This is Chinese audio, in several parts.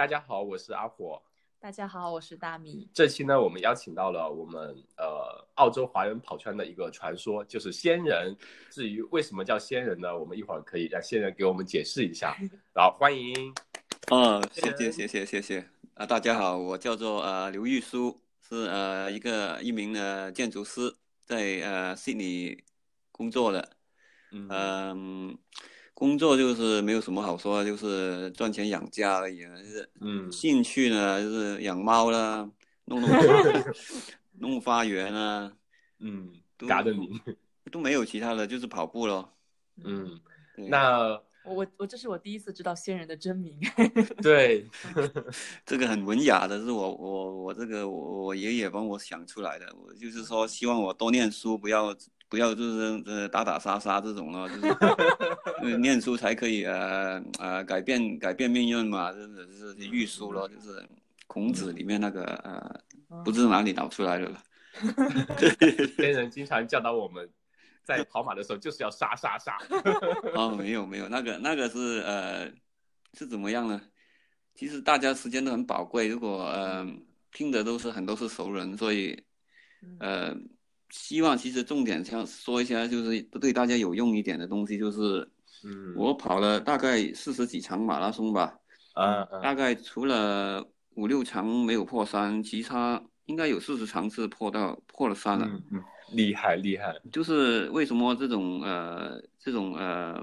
大家好，我是阿火。大家好，我是大米。这期呢，我们邀请到了我们呃澳洲华人跑圈的一个传说，就是仙人。至于为什么叫仙人呢？我们一会儿可以让仙人给我们解释一下。好，欢迎。哦，谢谢谢谢谢谢啊！大家好，我叫做呃刘玉书，是呃一个一名的建筑师，在呃悉尼工作的。嗯。工作就是没有什么好说，就是赚钱养家而已。就是，嗯，兴趣呢就是养猫啦，弄弄 弄花园啊，嗯，gardening 都没有其他的，就是跑步咯。嗯，那我我这是我第一次知道仙人的真名。对，这个很文雅的，是我我我这个我我爷爷帮我想出来的。我就是说，希望我多念书，不要。不要就是呃打打杀杀这种咯，就是 念书才可以呃呃改变改变命运嘛，真的是御书咯，就是孔子里面那个呃不知哪里导出来的了。先人经常教导我们在跑马的时候就是要杀杀杀。哦，没有没有，那个那个是呃是怎么样呢？其实大家时间都很宝贵，如果呃听的都是很多是熟人，所以呃。希望其实重点想说一下，就是对大家有用一点的东西，就是，嗯，我跑了大概四十几场马拉松吧，啊，大概除了五六场没有破三，其他应该有四十场是破到破了三了，嗯，厉害厉害。就是为什么这种呃这种呃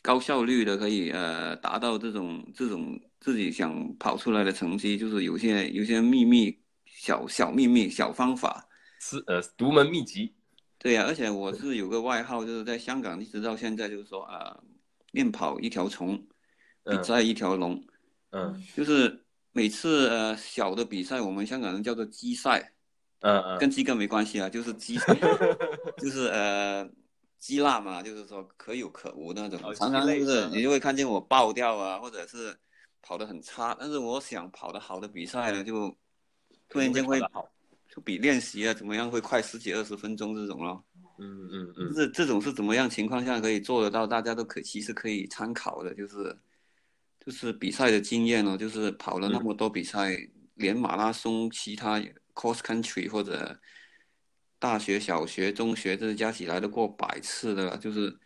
高效率的可以呃达到这种这种自己想跑出来的成绩，就是有些有些秘密小小秘密小方法。是呃，独门秘籍，对呀，而且我是有个外号，就是在香港一直到现在，就是说啊，练跑一条虫，比赛一条龙，嗯，就是每次呃小的比赛，我们香港人叫做鸡赛，嗯嗯，跟鸡哥没关系啊，就是鸡，就是呃鸡辣嘛，就是说可有可无那种，常常就是你就会看见我爆掉啊，或者是跑得很差，但是我想跑得好的比赛呢，就突然间会。就比练习啊怎么样会快十几二十分钟这种咯，嗯嗯嗯，这这种是怎么样情况下可以做得到？大家都可其实可以参考的，就是就是比赛的经验哦，就是跑了那么多比赛，连马拉松、其他 cross country 或者大学、小学、中学这加起来都过百次的了，就是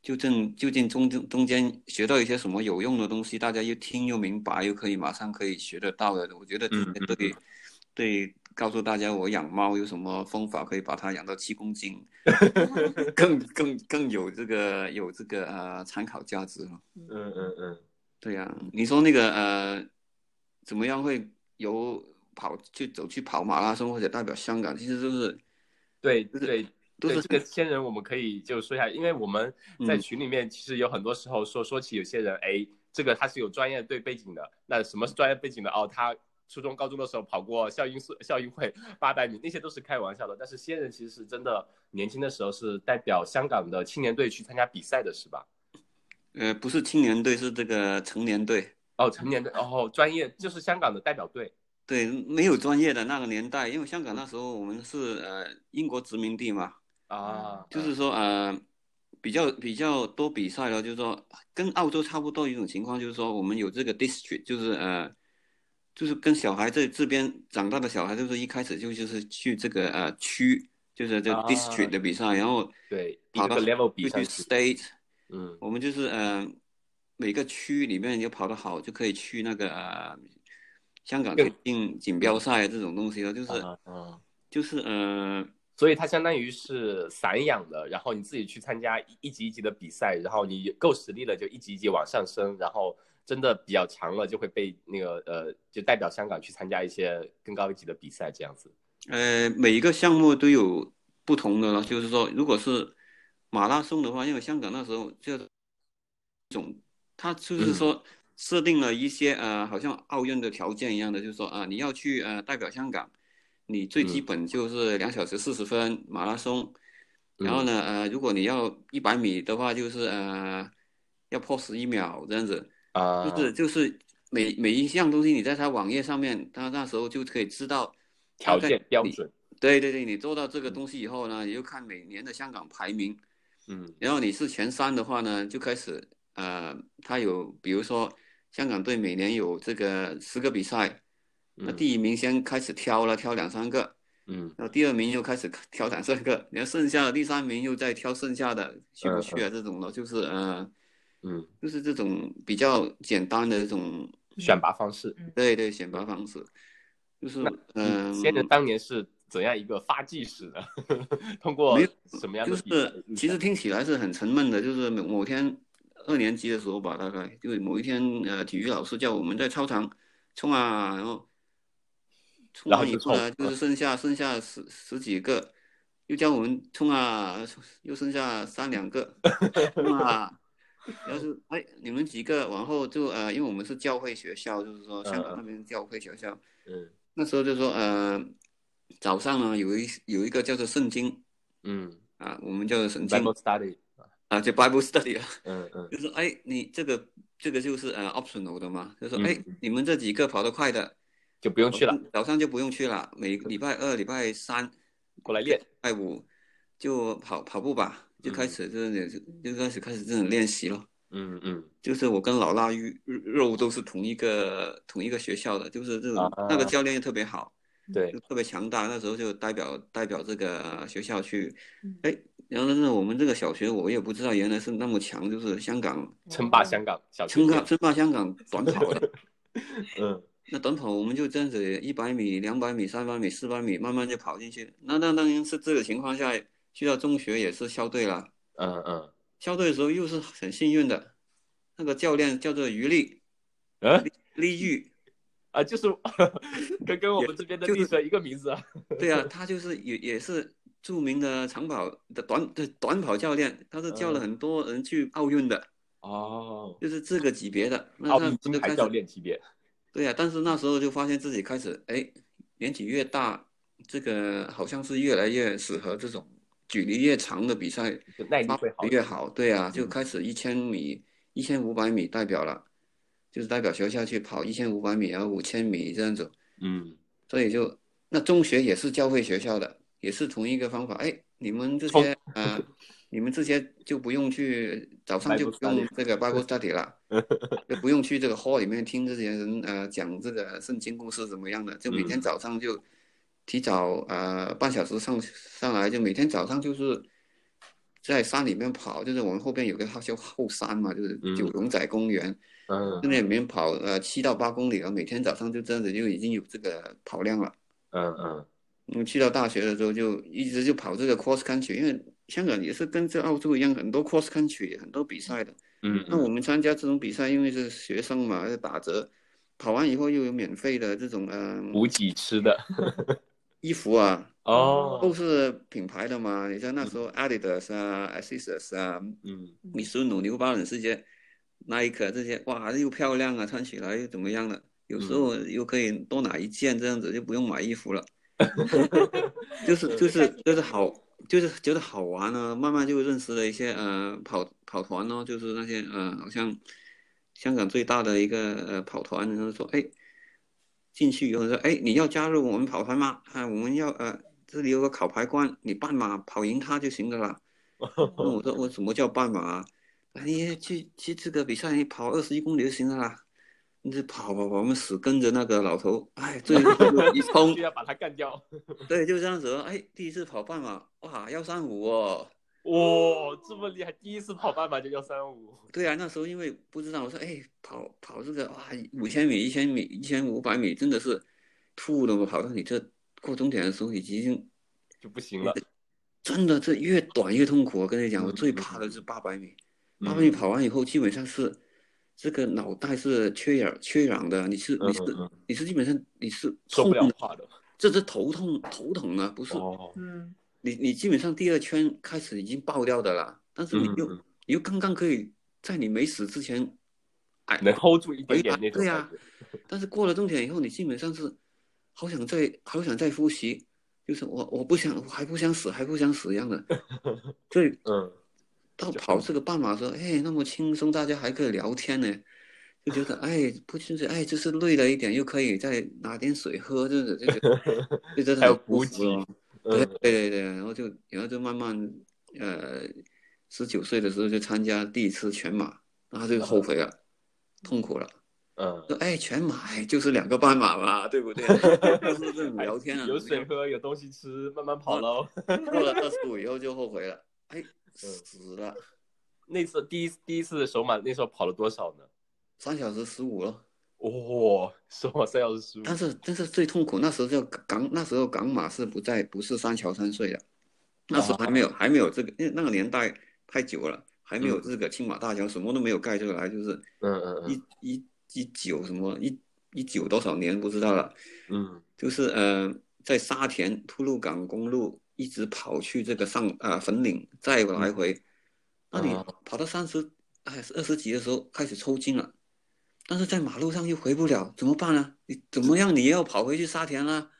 就正究竟中中中间学到一些什么有用的东西，大家又听又明白，又可以马上可以学得到的，我觉得对对。告诉大家，我养猫有什么方法可以把它养到七公斤，更更更有这个有这个呃参考价值了。嗯嗯嗯，对呀，你说那个呃，怎么样会有跑去走去跑马拉松或者代表香港？其实就是对对，都是这个仙人，我们可以就说一下，因为我们在群里面其实有很多时候说说起有些人，哎，这个他是有专业对背景的，那什么是专业背景的？哦，他。初中、高中的时候跑过校运社、校运会八百米，那些都是开玩笑的。但是仙人其实是真的，年轻的时候是代表香港的青年队去参加比赛的，是吧？呃，不是青年队，是这个成年队。哦，成年队，哦，专业就是香港的代表队。对，没有专业的那个年代，因为香港那时候我们是呃英国殖民地嘛。啊。就是说呃，比较比较多比赛了，就是说跟澳洲差不多一种情况，就是说我们有这个 district，就是呃。就是跟小孩在这边长大的小孩，就是一开始就就是去这个呃区，就是这 district 的比赛，然后对跑到 level 比赛 state，嗯，我们就是呃每个区里面就跑得好，就可以去那个呃香港田径锦标赛这种东西了，就是嗯，就是呃，所以它相当于是散养的，然后你自己去参加一级一级的比赛，然后你够实力了就一级一级往上升，然后。真的比较强了，就会被那个呃，就代表香港去参加一些更高一级的比赛，这样子。呃，每一个项目都有不同的了，就是说，如果是马拉松的话，因为香港那时候就总，他就是说设定了一些呃，好像奥运的条件一样的，就是说啊，你要去呃代表香港，你最基本就是两小时四十分马拉松，然后呢呃，如果你要一百米的话，就是呃要破十一秒这样子。啊，就是就是每每一项东西，你在他网页上面，他那时候就可以知道条件标准。对对对，你做到这个东西以后呢，你就看每年的香港排名，嗯，然后你是前三的话呢，就开始呃，他有比如说香港队每年有这个十个比赛，那嗯第一名先开始挑了，挑两三个，嗯。然后第二名又开始挑两三个，然后剩下的第三名又再挑剩下的去不去啊？这种的，就是呃，嗯，就是这种比较简单的这种，选拔方式。对对，选拔方式，就是嗯、当年是怎样一个发迹史的？通过什么样就的就是其实听起来是很沉闷的，就是某某天二年级的时候吧，大概就是某一天，呃，体育老师叫我们在操场冲啊，然后冲然后就完以后呢，冲就是剩下剩下十十几个，又叫我们冲啊，又剩下三两个，冲啊。要是哎，你们几个往后就呃，因为我们是教会学校，就是说香港那边教会学校，嗯那时候就说呃，早上呢有一有一个叫做圣经嗯。啊，我们叫做圣经，Bible study，啊，就 Bible study 啊，嗯嗯。就是哎，你这个这个就是呃 optional 的嘛，就说嗯哎，你们这几个跑得快的，就不用去了，早上就不用去了，每个礼拜二、礼拜三、过来练。礼拜五就跑跑步吧，就开始就是就就开始开始这种练习了。嗯嗯就是我跟老腊肉肉都是同一个同一个学校的，就是这种、啊那个教练也特别好，对就，特别强大。那时候就代表代表这个学校去嗯，哎，然后呢，我们这个小学我也不知道原来是那么强，就是香港称霸香港小学。称霸称霸香港短跑的。嗯那短跑我们就这样子，一百米、两百米、三百米、四百米，慢慢就跑进去。那那当然是这个情况下，去到中学也是校队了。嗯嗯校队的时候又是很幸运的，那个教练叫做于丽嗯丽玉，啊，就是 跟跟我们这边的就是历史一个名字啊。对啊，他就是也也是著名的长跑的短的短跑教练，他是教了嗯很多人去奥运的，哦，就是这个级别的。那奥他运金牌教练级别。对啊，但是那时候就发现自己开始哎，年纪越大，这个好像是越来越适合这种距离越长的比赛，就耐力发会好越好。对啊，就嗯开始一千米、一千五百米代表了，就是代表学校去跑一千五百米，然后五千米这样子。嗯，所以就那中学也是教会学校的，也是同一个方法。哎，你们这冲些啊，你们这些就不用去早上就不用这个 Bible study 了，就不用去这个 hall 里面听这些人呃讲这个圣经故事怎么样的，就每天嗯早上就提早呃半小时上上来，就每天早上就是在山里面跑，就是我们后边有个叫后山嘛，就是嗯九龙仔公园。嗯在那里面跑呃七到八公里了，每天早上就这样子就已经有这个跑量了。嗯嗯嗯，去到大学的时候就一直就跑这个 cross country，因为香港也是跟这澳洲一样，很多 cross country 很多比赛的。嗯那我们参加这种比赛，因为是学生嘛，要打折，跑完以后又有免费的这种呃补给吃的。衣服啊，哦都是品牌的嘛。你像那时候 Adidas 啊、Asics 啊、嗯米苏努、New Balance 这些，Nike 这些，哇，又漂亮啊，穿起来又怎么样的？有时候又可以多拿一件，这样子就不用买衣服了。就是就是就是好，就是觉得好玩呢、慢慢就认识了一些呃跑跑团哦，就是那些呃好像香港最大的一个呃跑团，然后说哎进去以后说哎你要加入我们跑团吗？啊我们要呃这里有个考牌官，你半马跑赢他就行了啦。那 我说我什么叫半马啊？啊你去去这个比赛你跑二十一公里就行了啦。你这跑跑跑，我们死跟着那个老头，哎，最后一冲就，要把他干掉。对，就这样子哦。哎，第一次跑半马，哇，幺三五哦。哇，这么厉害！第一次跑半马就幺三五。对啊，那时候因为不知道，我说哎，跑跑这个哇，五千米、一千米、一千五百米，真的是吐了嘛。跑到你这过终点的时候，已经就不行了。真的这越短越痛苦。我跟你讲，我嗯最怕的是八百米。嗯八百米跑完以后，基本上是这个脑袋是缺氧缺氧的，你是你是嗯嗯嗯你是基本上你是受不了痛的话的。这是头痛头疼啊，不是哦，嗯你你基本上第二圈开始已经爆掉的了，但是你又、你又刚刚可以在你没死之前，哎，能 hold 住一点点那种对啊。但是过了终点以后，你基本上是好想再好想再复习，就是我我不想我还不想死还不想死一样的，所以嗯到跑这个半马的时候，哎，那么轻松，大家还可以聊天呢，就觉得哎不就是哎就是累了一点，又可以再拿点水喝，这种就觉得 就真的还有很舒补给。对嗯对对对，然后就然后就慢慢，呃，十九岁的时候就参加第一次全马，然后就后悔了，痛苦了，嗯，说哎全马就是两个半马嘛，对不对？就是这种聊天啊，有水喝，有东西吃，慢慢跑喽。过了二十五以后就后悔了，哎，死了。那次第一第一次的首马，那时候跑了多少呢？三小时十五了。哇，首马三小时十五。但是但是最痛苦，那时候就港，那时候港马是不在，不是三桥三岁的，那时候还没有还没有这个，因为那个年代太久了，还没有这个青马大桥，什么都没有盖出来，就是嗯嗯一一一九什么一一九多少年不知道了，嗯，就是呃在沙田吐露港公路一直跑去这个上啊粉岭，再来回。那你跑到三十哎二十几的时候开始抽筋了，但是在马路上又回不了，怎么办呢？你怎么样？你又要跑回去沙田啦？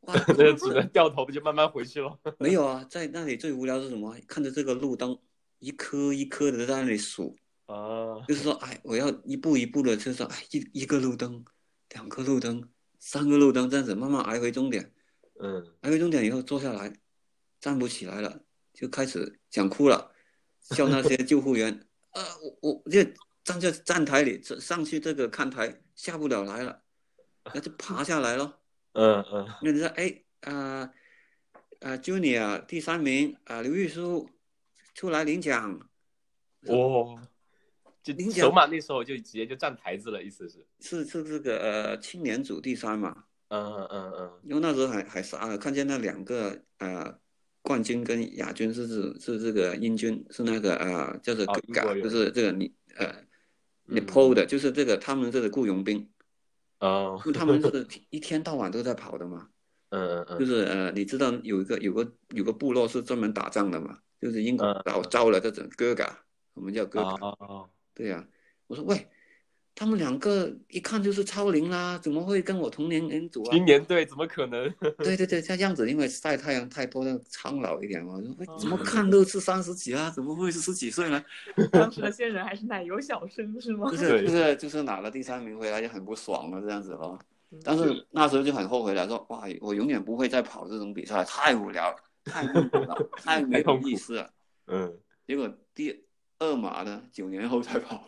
哇，那只能掉头，不就慢慢回去了？没有啊，在那里最无聊是什么？看着这个路灯一颗一颗的在那里数啊，就是说，哎，我要一步一步的，就是说，哎，一一个路灯，两个路灯，三个路灯，这样子慢慢挨回终点。嗯，挨回终点以后坐下来，站不起来了，就开始想哭了。叫那些 救护员，呃，我我就站在站台里，上去这个看台下不了来了，那就爬下来咯。嗯嗯。那你说，哎，啊啊，Junior 第三名啊，刘玉书出来领奖。哦，就领奖。首马那时候就直接就站台子了，意思是？是是这个呃青年组第三嘛。嗯嗯嗯。因为那时候还还傻了，看见那两个呃。冠军跟亚军是是是这个英军，是那个呃叫做嘎，就是这个你呃你 PO 的，就是这个他们这个雇佣兵，哦，他们是一天到晚都在跑的嘛，嗯嗯嗯，就是呃你知道有一个有个有个部落是专门打仗的嘛，就是英国老招了这种哥嘎，我们叫哥嘎，对呀，我说喂。他们两个一看就是超龄啦，怎么会跟我同年龄组啊？今年队怎么可能？对对对，像这样子，因为晒太阳太多，苍老一点嘛。怎么看都是三十几啊？怎么会是十几岁呢？当时的仙人还是奶油小生是吗？就是就是就是拿了第三名回来就很不爽了这样子咯。但是那时候就很后悔了，说哇，我永远不会再跑这种比赛，太无聊了，太痛苦了，太没有意思了。嗯。结果第二马呢，九年后才跑。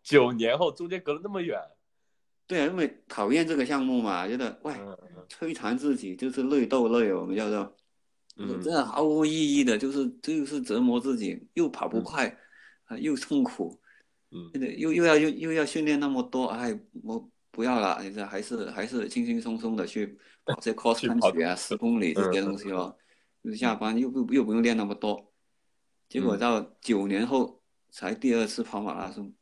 哦，九年后中间隔了那么远，对啊，因为讨厌这个项目嘛，觉得喂，摧残自己就是累斗累，我们叫做，嗯，真的毫无意义的，就是就是折磨自己，又跑不快，啊，又痛苦，嗯，又又要又又要训练那么多，哎，我不要了，你这还是还是轻轻松松的去跑些 cross country 啊，十公里这些东西咯，就是下班又不又不用练那么多，结果到九年后才第二次跑马拉松。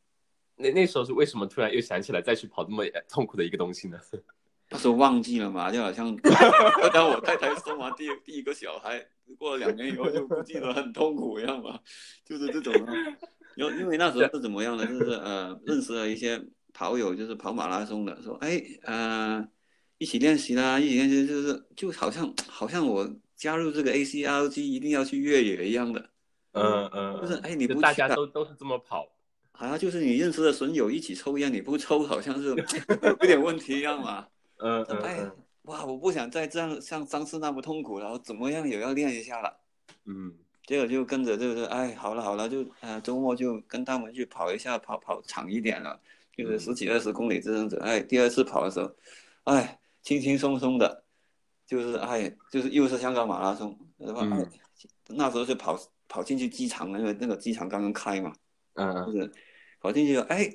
那那时候是为什么突然又想起来再去跑那么痛苦的一个东西呢？那时候忘记了嘛，就好像 当我太太生完第第一个小孩，过了两年以后就不记得很痛苦一样嘛，就是这种。因因为那时候是怎么样呢？就是呃，认识了一些跑友，就是跑马拉松的，说哎呃，一起练习啦，一起练习就是就好像好像我加入这个 ACRG 一定要去越野一样的。嗯嗯。就是哎，你不大家都都是这么跑。好像就是你认识的损友一起抽烟，你不抽好像是 有点问题一样嘛。嗯嗯。哎，哇！我不想再这样像上次那么痛苦了，我怎么样也要练一下了。嗯。结果就跟着就是哎，好了好了，就呃周末就跟他们去跑一下，跑跑长一点了，就是十几二十公里这样子。哎，第二次跑的时候，哎，轻轻松松的，就是哎，就是又是香港马拉松？那时候就跑跑进去机场了，因为那个机场刚刚开嘛。嗯。就是。跑进去哎，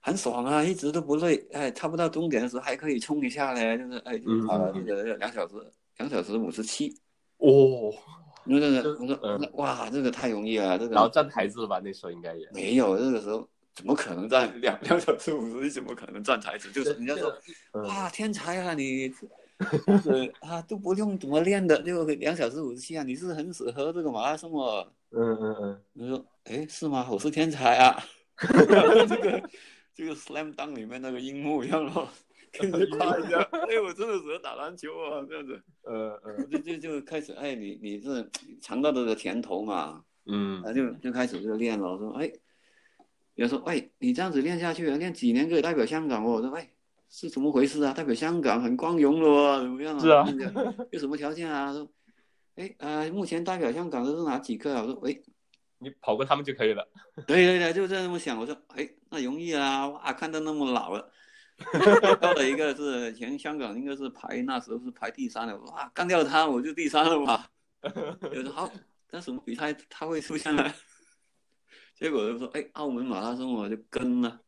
很爽啊，一直都不累，哎，差不到终点的时候还可以冲一下嘞，就是哎，跑了这个两小时，两小时五十七，哦，那个我说哇，这个太容易了，这个然后站台子了吧？那时候应该也没有，那个时候怎么可能站两两小时五十七？怎么可能站台子？就是人家说哇，天才啊你，是啊都不用怎么练的，就两小时五十七啊，你是很适合这个马拉松哦。嗯嗯嗯，你说哎是吗？我是天才啊。这个这个 slam dunk 里面那个樱木一样咯，跟着夸一下，哎，我真的适合打篮球啊，这样子，呃呃，就就就开始，哎，你你是尝到这个甜头嘛，嗯，啊就就开始就练了，说，哎，有人说，哎，你这样子练下去，练几年可以代表香港哦，我说，哎，是怎么回事啊？代表香港很光荣了，怎么样啊？是啊，有什么条件啊？说，哎，呃，目前代表香港的是哪几个啊？我说，喂。你跑过他们就可以了。对对对，就这么想。我说，哎，那容易啊！哇，看到那么老了，到了一个是全香港应该是排那时候是排第三的，哇，干掉他我就第三了吧。有时好，那什么比赛他会出现呢？结果就说，哎，澳门马拉松我就跟了，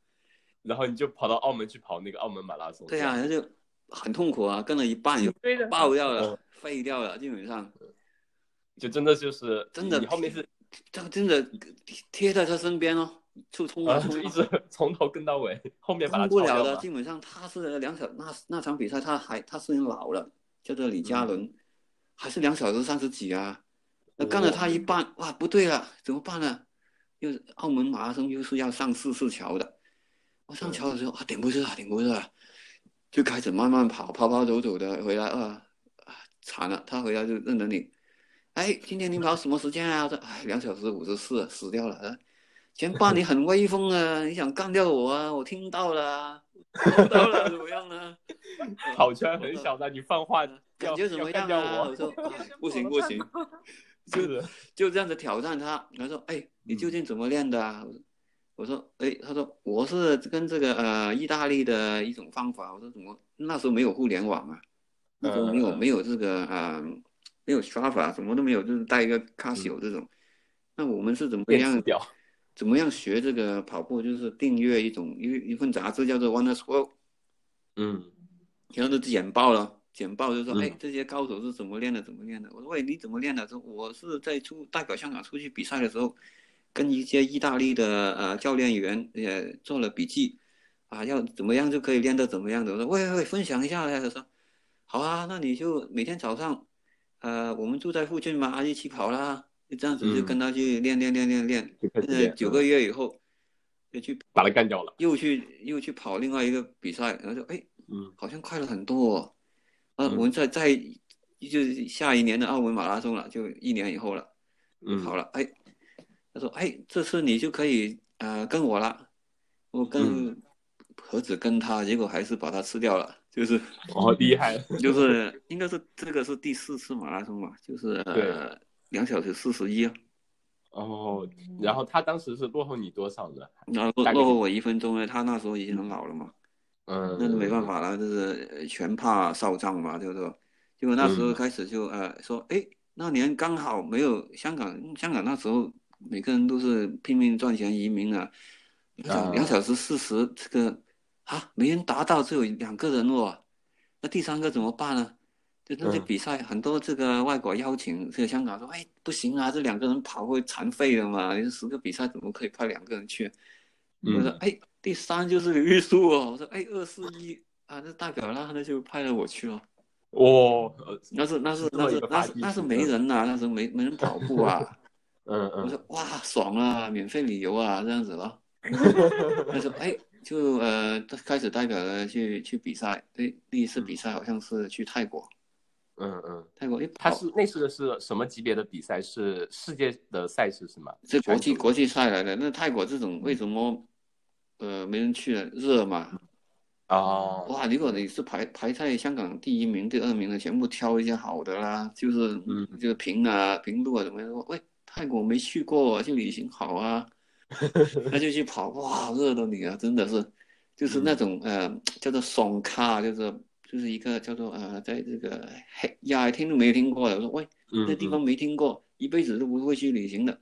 然后你就跑到澳门去跑那个澳门马拉松。对呀，那就很痛苦啊，跟了一半就爆掉了，废掉了，基本上就真的就是真的，你后面是这个真的贴在他身边哦，就冲啊冲，一直从头跟到尾，后面冲不了的。基本上他是两小那那场比赛他还他是老了，叫做李嘉伦，还是两小时三十几啊，那干了他一半，哇，不对了，怎么办呢？又是澳门马拉松，又是要上四四桥的。我上桥的时候啊，顶不住了，顶不住了，就开始慢慢跑，跑跑走走的回来啊，惨了，他回来就认得你。哎，今天你跑什么时间啊？我说，哎，两小时五十四，死掉了。前半你很威风啊，你想干掉我啊？我听到了，听到了，怎么样呢？跑圈很小的，你放话，感觉怎么样啊？我说，不 行不行。就是就这样子挑战他，他说：“哎，你究竟怎么练的啊？”我说：“哎，他说我是跟这个呃意大利的一种方法。”我说：“怎么那时候没有互联网啊？那时候没有没有这个啊，没有刷法，什么都没有，就是带一个卡西欧这种。那我们是怎么样怎么样学这个跑步？就是订阅一种一一份杂志叫做《One World》，嗯，然后就简报了。”简报就说：“哎，这些高手是怎么练的？怎么练的？”我说：“喂，你怎么练的？”说：“我是在出代表香港出去比赛的时候，跟一些意大利的呃教练员也做了笔记，啊，要怎么样就可以练到怎么样的。”我说：“喂喂，分享一下。”他说：“好啊，那你就每天早上，呃，我们住在附近嘛，一起跑啦，就这样子就跟他去练练练练练。呃，九个月以后，就去把他干掉了，又去又去跑另外一个比赛，然后说：哎，嗯，好像快了很多哦。”啊，我们在在就是下一年的澳门马拉松了，就一年以后了。嗯，好了，哎，他说，哎，这次你就可以呃跟我了。我跟何止跟他，结果还是把他吃掉了。就是 哦，厉害，就是应该是这个是第四次马拉松吧，就是呃两小时四十一。哦，然后他当时是落后你多少的？然后落后我一分钟呢，他那时候已经很老了嘛。嗯，那是没办法了，就是全怕少壮嘛，就是说，结果那时候开始就呃说，哎，那年刚好没有香港，香港那时候每个人都是拼命赚钱移民啊，两小时四十这个啊没人达到，只有两个人哦，那第三个怎么办呢？就那些比赛很多这个外国邀请这个香港说，哎不行啊，这两个人跑会残废的嘛，你十个比赛怎么可以派两个人去？我说哎。第三就是李玉树哦，我说哎二四一啊，那代表那那就派了我去了。哦，那是那是那是那是那是没人呐，那时候没没人跑步啊。嗯嗯。我说哇爽啊，免费旅游啊这样子咯。他说哎就呃开始代表了去去比赛，对第一次比赛好像是去泰国。嗯嗯。泰国，他是那次的是什么级别的比赛？是世界的赛事是吗？是国际国际赛来的。那泰国这种为什么？呃，没人去了，热嘛。哦，哇！如果你是排排在香港第一名、第二名的，全部挑一些好的啦，就是，嗯，就是平啊、平路啊，怎么样？喂，泰国没去过，去旅行好啊，那就去跑，哇，热的你啊，真的是，就是那种呃，叫做双卡，就是就是一个叫做呃，在这个黑呀，听都没听过的。我说喂，那地方没听过，一辈子都不会去旅行的。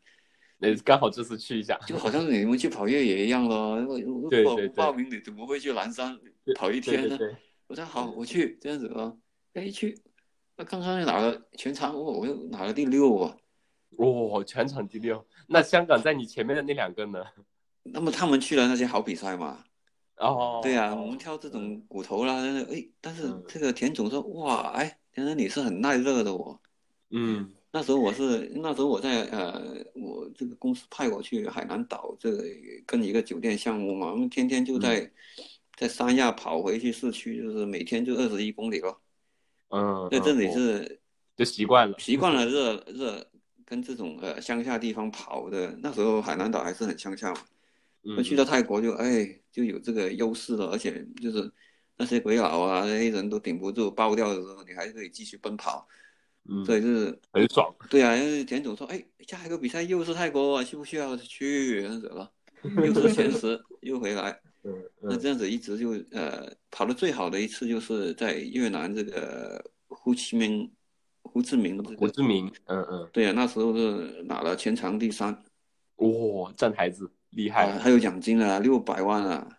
那刚好这次去一下，就好像你们去跑越野一样咯。对对报名你怎么会去南山跑一天呢？我说好，我去这样子哦。哎，去，那刚刚拿了全场，我我又拿了第六啊。哇，全场第六。那香港在你前面的那两个呢？那么他们去了那些好比赛嘛？哦。对呀，我们挑这种骨头啦，哎，但是这个田总说，哇，哎，田总你是很耐热的哦。嗯。那时候我是那时候我在呃，我这个公司派我去海南岛，这个跟一个酒店项目嘛，我们天天就在在三亚跑回去市区，就是每天就二十一公里咯。嗯，在这里是就习惯了，习惯了热热跟这种呃乡下地方跑的。那时候海南岛还是很乡下嘛，那去到泰国就哎就有这个优势了，而且就是那些鬼佬啊那些人都顶不住爆掉的时候，你还可以继续奔跑。嗯，所以是很爽。对啊，因为田总说，哎，下一个比赛又是泰国，需不需要去？那什么，又是前十，又回来。嗯那嗯这样子一直就呃跑的最好的一次就是在越南这个胡志明，胡志明这个胡志明，嗯嗯，对啊，那时候是拿了全场第三，哇，站台子厉啊，害，还有奖金啊，六百万啊，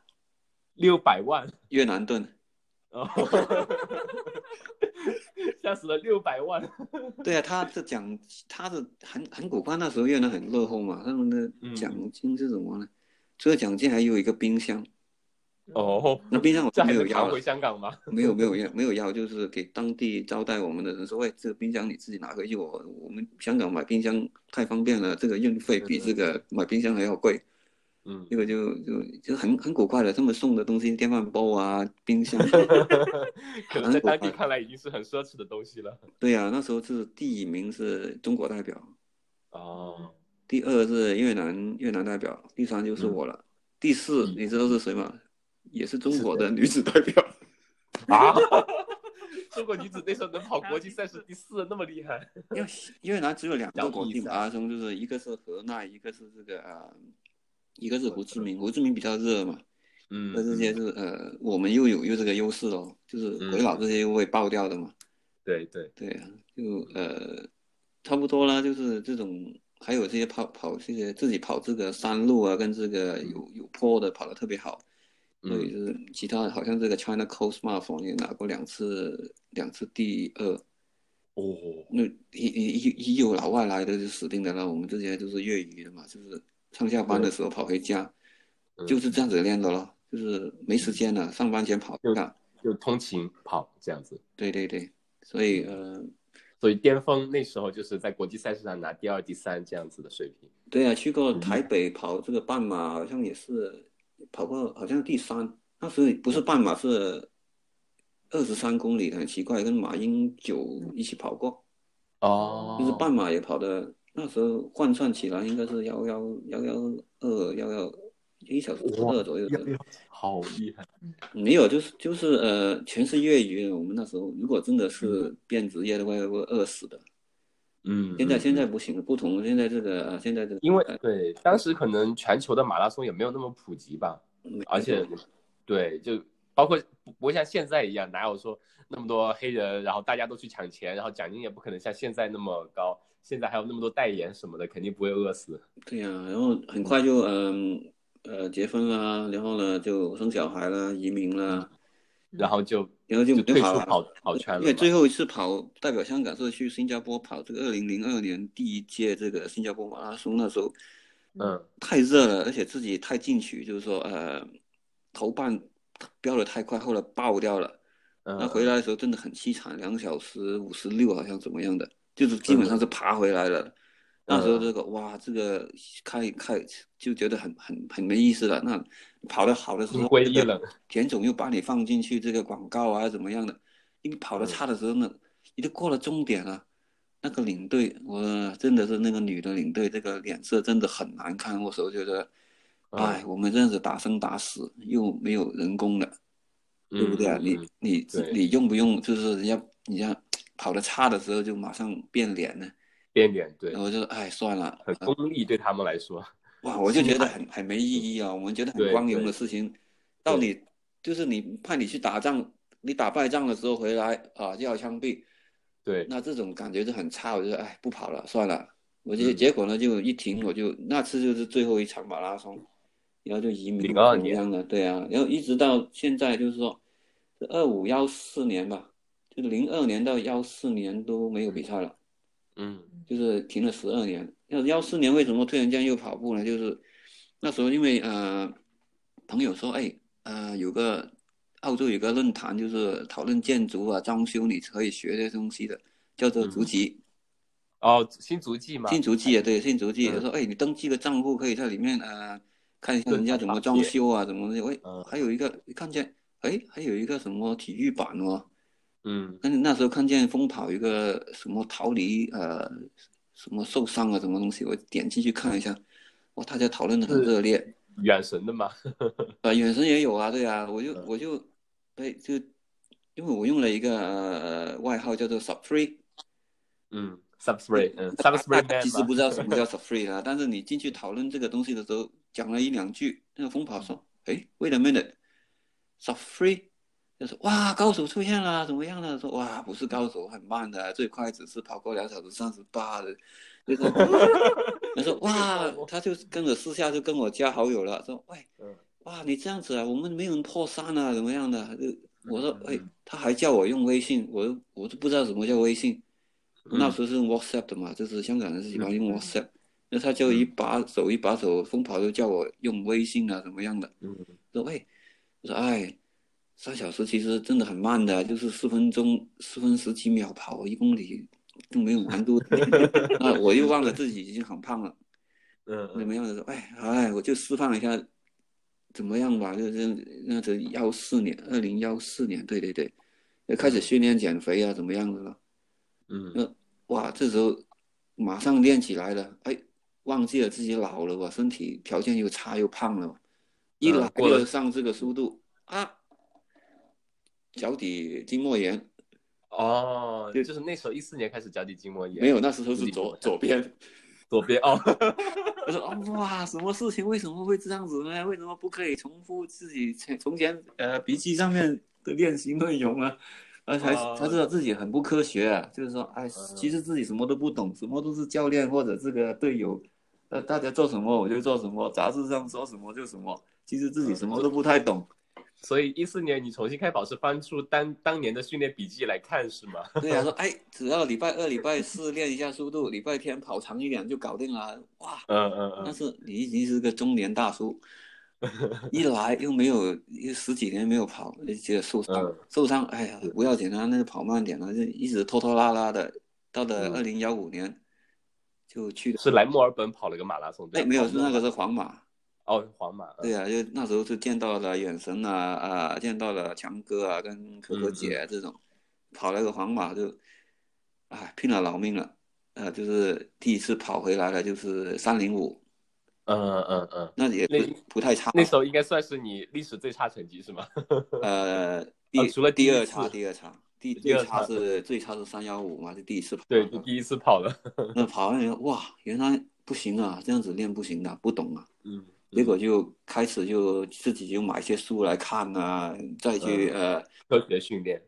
六百万，越南盾。哦，吓死了，六百万，对啊，他这奖他的很很古怪，那时候越南很落后嘛，他们的嗯奖金是什么呢？除了奖金还有一个冰箱，哦，那冰箱我这就没有 要回，香港吗？没有没有要没有要，就是给当地招待我们的人说，喂，这个冰箱你自己拿回去，我我们香港买冰箱太方便了，这个运费比这个买冰箱还要贵，嗯，这个就就就很很古怪的，他们送的东西，电饭煲啊，冰箱 可能在当地看来已经是很奢侈的东西了。对呀、那时候是第一名是中国代表，哦，第二是越南越南代表，第三就是我了，第四嗯。你知道是谁吗？也是中国的女子代表。啊，中国女子那时候能跑国际赛事第四，那么厉害。因为越南只有两个小国际马拉松，就是一个是河那，一个是这个呃，一个是胡志明。胡志明比较热嘛，嗯那这些是呃，我们又有又这个优势哦，就是嗯回老这些又会爆掉的嘛。对对，对啊，就呃，差不多啦，就是这种，还有这些跑跑这些自己跑这个山路啊，跟这个有有坡的跑得特别好。所以嗯就是其他的好像这个 China Coast Marathon 也拿过两次两次第二。哦，那一一一一有老外来的就死定了了，我们这些就是业余的嘛，就是上下班的时候跑回家，嗯就是这样子练的咯，就是没时间了，上班前跑一下。就通勤跑这样子。对对对，所以呃，所以巅峰那时候就是在国际赛事上拿第二、第三这样子的水平。对啊，去过台北跑这个半马，好像也是跑过，好像第三，那时候不是半马是二十三公里，很奇怪，跟马英九一起跑过。哦就是半马也跑的，那时候换算起来应该是幺幺幺幺二幺幺一小时二左右的，好厉害。没有，就是就是呃，全是业余的。我们那时候如果真的是变职业的话，会饿死的。嗯，嗯现在现在不行了，不同了。现在这个呃现在这个，因为对当时可能全球的马拉松也没有那么普及吧，而且对就包括不不会像现在一样，哪有说那么多黑人，然后大家都去抢钱，然后奖金也不可能像现在那么高。现在还有那么多代言什么的，肯定不会饿死。对呀、然后很快就嗯呃结婚啦，然后呢就生小孩啦，移民啦，然后就然后就就退出没跑了。跑跑圈了。因为最后一次跑代表香港是去新加坡跑这个二零零二年第一届这个新加坡马拉松，那时候嗯太热了，而且自己太进取，就是说呃头半飙得太快，后来爆掉了。嗯，那回来的时候真的很凄惨，两小时五十六好像怎么样的，就是基本上是爬回来了。那时候这个哇，这个开开就觉得很很很没意思了。那跑得好的时候，这。田总又把你放进去这个广告啊怎么样的？你跑嗯得差的时候呢，你都过了终点了，那个领队，我真的是那个女的领队，这个脸色真的很难看。我时候觉得，嗯哎，我们这样子打生打死，又没有人工的，对不对啊？你你你用不用？就是人家你要跑得差的时候就马上变脸呢？变脸，对，我就哎算了，很呃功利对他们来说。哇，我就觉得很很没意义啊！我们觉得很光荣的事情，到你就是你派你去打仗，你打败仗的时候回来啊就要枪毙，对，那这种感觉就很差。我就哎不跑了，算了。我结嗯结果呢就一停，我就那次就是最后一场马拉松，然后就移民02怎么样的？对啊，然后一直到现在就是说，是二五幺四年吧，就是零二年到幺四年都没有比赛了。嗯就是停了十二年。要幺四年为什么突然间又跑步呢？就是那时候因为呃朋友说，哎呃有个澳洲有个论坛，就是讨论建筑啊、装修你可以学的东西的，叫做足迹。哦，新足迹嘛，新足迹啊，对，新足迹。嗯他说，哎，你登记个账户，可以在里面呃看一下人家怎么装修啊，怎么的。喂嗯，还有一个看见，哎，还有一个什么体育版哦。嗯。但那时候看见疯跑一个什么逃离呃什么受伤啊什么东西，我点进去看一下，哇，大家讨论的很热烈，远神的嘛，啊，远神也有啊，对啊，我就嗯。我就哎就因为我用了一个呃外号叫做 Sub Three，嗯，subspray，嗯，subspray man 其实不知道什么叫 subspray 啊，但是你进去讨论这个东西的时候，讲了一两句，那个疯跑说，哎，wait a minute，subspray，就是哇，高手出现了，怎么样的？说哇，不是高手，很慢的，最快只是跑过两小时三十八的。就是 他说哇，他就跟着私下就跟我加好友了，说喂，哇，你这样子啊，我们没有人破三啊，怎么样的？就我说哎，他还叫我用微信，我我都不知道什么叫微信，那时候是用 WhatsApp 的嘛，就是香港人是喜欢用 WhatsApp，那他就一把手一把手疯跑，就叫我用微信啊，怎么样的？说喂，我说哎，三小时其实真的很慢的，就是四分钟四分十几秒跑一公里。都没有难度，啊，我又忘了自己已经很胖了，嗯，怎么样的说，哎哎，我就示范一下，怎么样吧？就是那是幺四年，二零幺四年，对对对，要开始训练减肥啊，怎么样的了？嗯，那哇，这时候马上练起来了，哎，忘记了自己老了，我身体条件又差又胖了，一来就上这个速度啊，脚底筋膜炎。哦，就就是那时候一四年开始脚底筋膜炎，没有，那时候是左左边，左边哦。我说哦哇，什么事情为什么会这样子呢？为什么不可以重复自己从从前呃笔记上面的练习内容啊？啊才才知道自己很不科学啊，就是说哎，其实自己什么都不懂，什么都是教练或者这个队友，呃大家做什么我就做什么，杂志上说什么就什么，其实自己什么都不太懂。所以一四年你重新开跑是翻出当当年的训练笔记来看是吗？对呀，说 哎，只要礼拜二、礼拜四练一下速度，礼拜天跑长一点就搞定了。哇，嗯嗯嗯。但是你已经是个中年大叔，一来又没有又十几年没有跑，觉得受伤，受伤，哎呀，不要紧啊，那就跑慢点了，就一直拖拖拉拉的，到了二零幺五年就去是来墨尔本跑了个马拉松，哎，没有，是那个是皇马。哦，皇马对啊，就那时候就见到了远神啊啊，见到了强哥啊，跟可可姐这种，跑了个皇马就，啊，拼了老命了，呃，就是第一次跑回来了，就是三零五，嗯嗯嗯，那也不不太差，那时候应该算是你历史最差成绩是吗？呃，第除了第二差，第二差，第第二差是最差是三幺五嘛，就第一次跑，对，第一次跑了，那跑完以后哇，原来不行啊，这样子练不行的，不懂啊，嗯。结果就开始就自己就买些书来看啊，再去呃科学训练，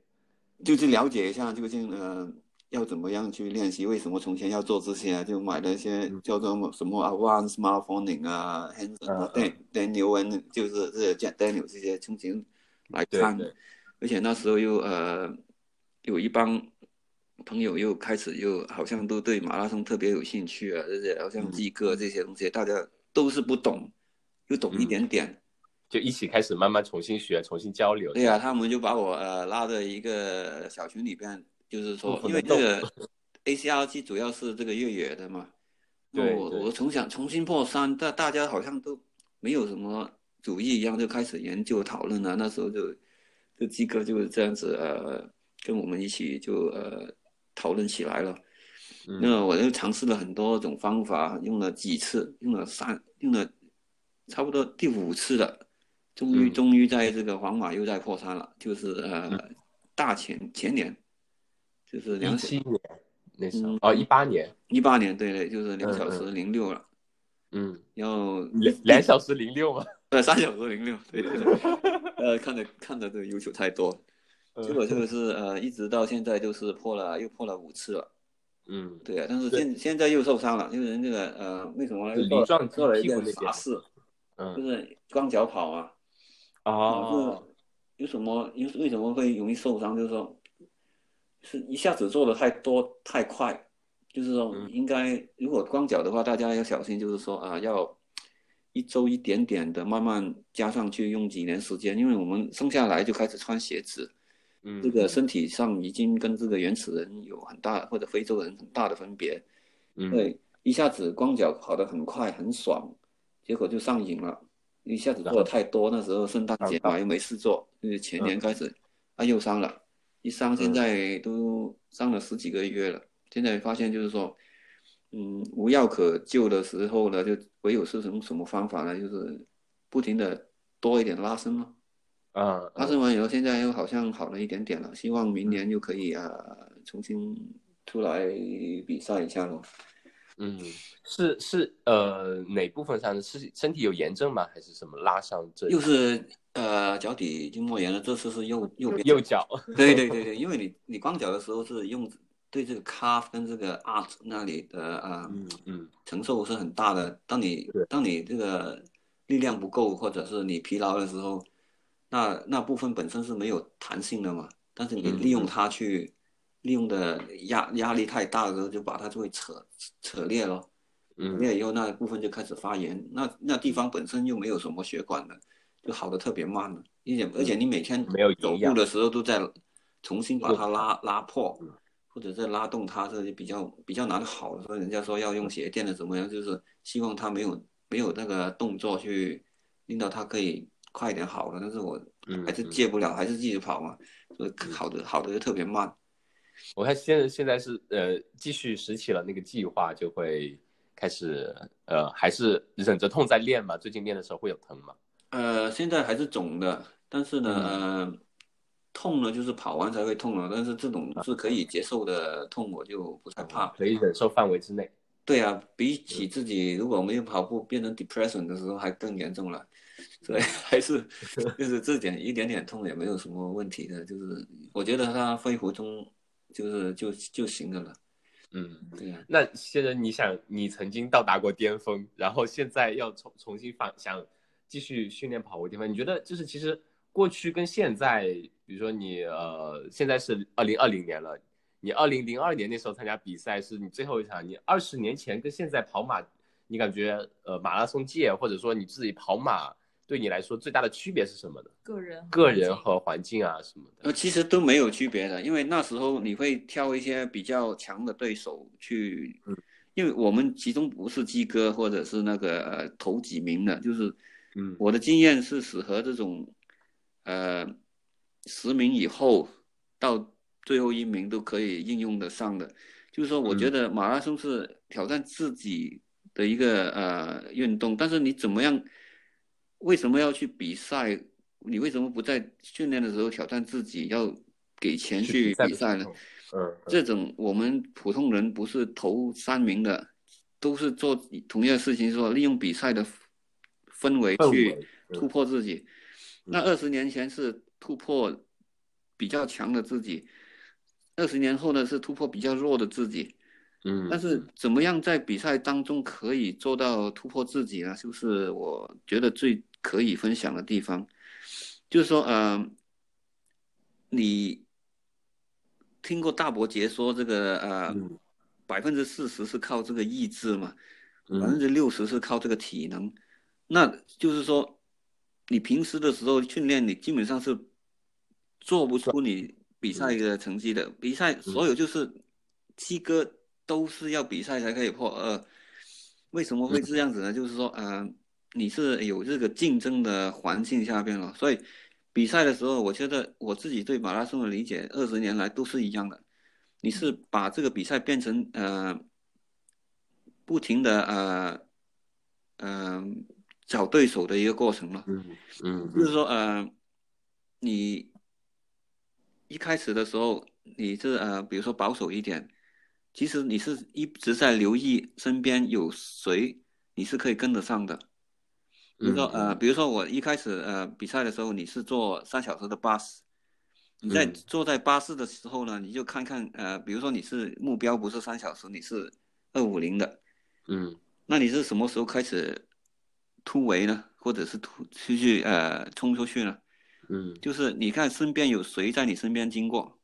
就去了解一下究竟呃要怎么样去练习，为什么从前要做这些，就买了一些叫做什么 Advanced Smartphone 啊，Dan Daniel 就是这些 Daniel 这些从前来看，而且那时候又呃有一帮朋友又开始又好像都对马拉松特别有兴趣啊，这些好像记个这些东西，大家都是不懂。就懂一点点，就一起开始慢慢重新学，重新交流。对呀，他们就把我呃拉到一个小群里边，就是说，因为这个 A C R G 主要是这个越野的嘛。对。我我从想重新破三，但大家好像都没有什么主意一样，就开始研究讨论了。那时候就就鸡哥就是这样子呃，跟我们一起就呃讨论起来了。那我就尝试了很多种方法，用了几次，用了三，用了。差不多第五次了，终于终于在这个皇马又在破三了，就是呃大前前年，就是两七年那时候。哦一八年。一八年对对，就是两小时零六了，嗯，然后两两小时零六吗？呃，三小时零六，对对对，呃，看着看着这个优秀太多，结果就是呃一直到现在就是破了又破了五次了，嗯，对啊，但是现现在又受伤了，因为人这个呃为什么做了一件傻事？就是光脚跑啊，啊，有什么？有为什么会容易受伤？就是说，是一下子做的太多太快，就是说，应该如果光脚的话，大家要小心，就是说啊，要一周一点点的慢慢加上去，用几年时间，因为我们生下来就开始穿鞋子，嗯，这个身体上已经跟这个原始人有很大或者非洲人很大的分别，嗯，对，一下子光脚跑得很快很爽。结果就上瘾了，一下子做的太多。那时候圣诞节嘛，又没事做，就是前年开始，他又伤了，一伤现在都伤了十几个月了。现在发现就是说，嗯，无药可救的时候呢，就唯有是什什么方法呢？就是不停的多一点拉伸了。啊，拉伸完以后，现在又好像好了一点点了。希望明年又可以啊，重新出来比赛一下咯。嗯，是是呃哪部分上是身体有炎症吗？还是什么拉伤这？又是呃脚底筋膜炎了，这次是右右边右脚。对对对对，因为你你光脚的时候是用对这个 calf 跟这个 arch 那里的啊嗯嗯承受是很大的。当你当你这个力量不够或者是你疲劳的时候，那那部分本身是没有弹性的嘛。但是你利用它去。利用的压压力太大的时候，就把它就会扯扯裂了，嗯，裂以后那部分就开始发炎，那那地方本身又没有什么血管的，就好的特别慢了，一点，而且你每天没有走路的时候都在重新把它拉拉破，或者在拉动它，这就比较比较难好。所以人家说要用鞋垫的怎么样，就是希望它没有没有那个动作去令到它可以快一点好了，但是我还是戒不了，还是继续跑嘛，所以好的好的就特别慢。我看现在现在是呃继续拾起了那个计划，就会开始呃还是忍着痛在练嘛？最近练的时候会有疼吗？呃，现在还是肿的，但是呢，呃，痛呢就是跑完才会痛了，但是这种是可以接受的痛，我就不太怕，可以忍受范围之内。对啊，比起自己如果没有跑步变成 depression 的时候还更严重了，所以还是就是这点一点点痛也没有什么问题的，就是我觉得他恢复中。就是就就行的了，嗯，对呀。那现在你想，你曾经到达过巅峰，然后现在要重重新放想继续训练跑步巅峰，你觉得就是其实过去跟现在，比如说你呃现在是二零二零年了，你二零零二年那时候参加比赛是你最后一场，你二十年前跟现在跑马，你感觉呃马拉松界或者说你自己跑马。对你来说最大的区别是什么呢？个人、个人和环境啊什么的。呃，其实都没有区别的，因为那时候你会挑一些比较强的对手去，嗯，因为我们其中不是鸡哥或者是那个呃头几名的，就是，嗯，我的经验是适合这种，呃，十名以后到最后一名都可以应用得上的。就是说，我觉得马拉松是挑战自己的一个呃运动，但是你怎么样？为什么要去比赛？你为什么不在训练的时候挑战自己，要给钱去比赛呢？嗯，这种我们普通人不是头三名的，都是做同样的事情，说利用比赛的氛围去突破自己。那二十年前是突破比较强的自己，二十年后呢是突破比较弱的自己。嗯，但是怎么样在比赛当中可以做到突破自己呢？就是我觉得最。可以分享的地方，就是说，呃，你听过大伯杰说这个，呃，百分之四十是靠这个意志嘛，百分之六十是靠这个体能，那就是说，你平时的时候训练，你基本上是做不出你比赛的成绩的。比赛所有就是七哥都是要比赛才可以破二，为什么会这样子呢？就是说，嗯。你是有这个竞争的环境下边了，所以比赛的时候，我觉得我自己对马拉松的理解，二十年来都是一样的。你是把这个比赛变成呃，不停的呃，嗯，找对手的一个过程了。嗯嗯，就是说呃，你一开始的时候你是呃，比如说保守一点，其实你是一直在留意身边有谁，你是可以跟得上的。比如说呃，比如说我一开始呃比赛的时候，你是坐三小时的巴士，你在坐在巴士的时候呢，你就看看呃，比如说你是目标不是三小时，你是二五零的，嗯，那你是什么时候开始突围呢？或者是突出去呃冲出去呢？嗯，就是你看身边有谁在你身边经过，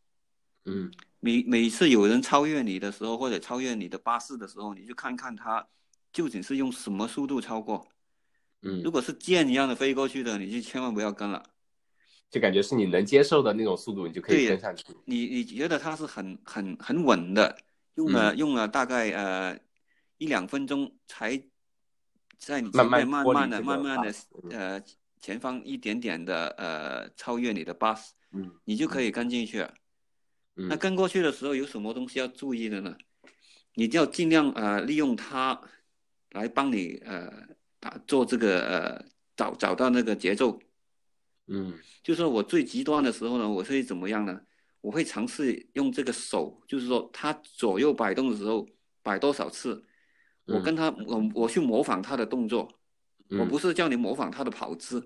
嗯，每每次有人超越你的时候，或者超越你的巴士的时候，你就看看他究竟是用什么速度超过。嗯，如果是箭一样的飞过去的，你就千万不要跟了，就感觉是你能接受的那种速度，你就可以跟上去。你你觉得它是很很很稳的，用了用了大概呃一两分钟才在你前面慢慢的慢慢的呃前方一点点的呃超越你的 bus，嗯，你就可以跟进去了。那跟过去的时候有什么东西要注意的呢？你就要尽量呃利用它来帮你呃。打做这个呃找找到那个节奏，嗯，就说我最极端的时候呢，我会怎么样呢？我会尝试用这个手，就是说他左右摆动的时候摆多少次，我跟他我我去模仿他的动作，我不是叫你模仿他的跑姿，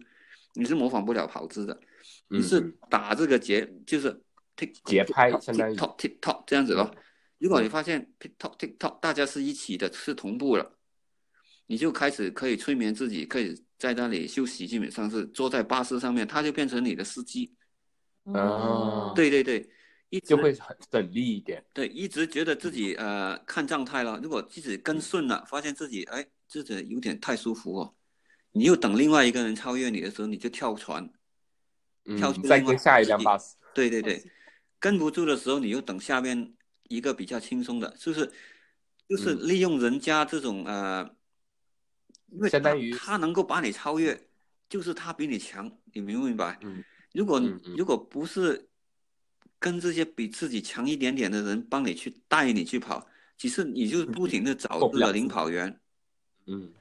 你是模仿不了跑姿的，你是打这个节就是 tick 节拍，相当于 tick tock tick tock 这样子咯。如果你发现 tick tock tick tock 大家是一起的，是同步了，你就开始可以催眠自己，可以在那里休息，基本上是坐在巴士上面，他就变成你的司机。哦，对对对，一就会很省力一点。对，一直觉得自己呃看状态了，如果自己跟顺了，发现自己哎自己有点太舒服哦，你又等另外一个人超越你的时候，你就跳船，跳再跟下一辆巴士。对对对，跟不住的时候，你又等下面一个比较轻松的，就是就是利用人家这种呃，因为相当于他能够把你超越，就是他比你强，你明不明白？嗯。如果如果不是跟这些比自己强一点点的人帮你去带你去跑，其实你就不停的找这个领跑员。嗯，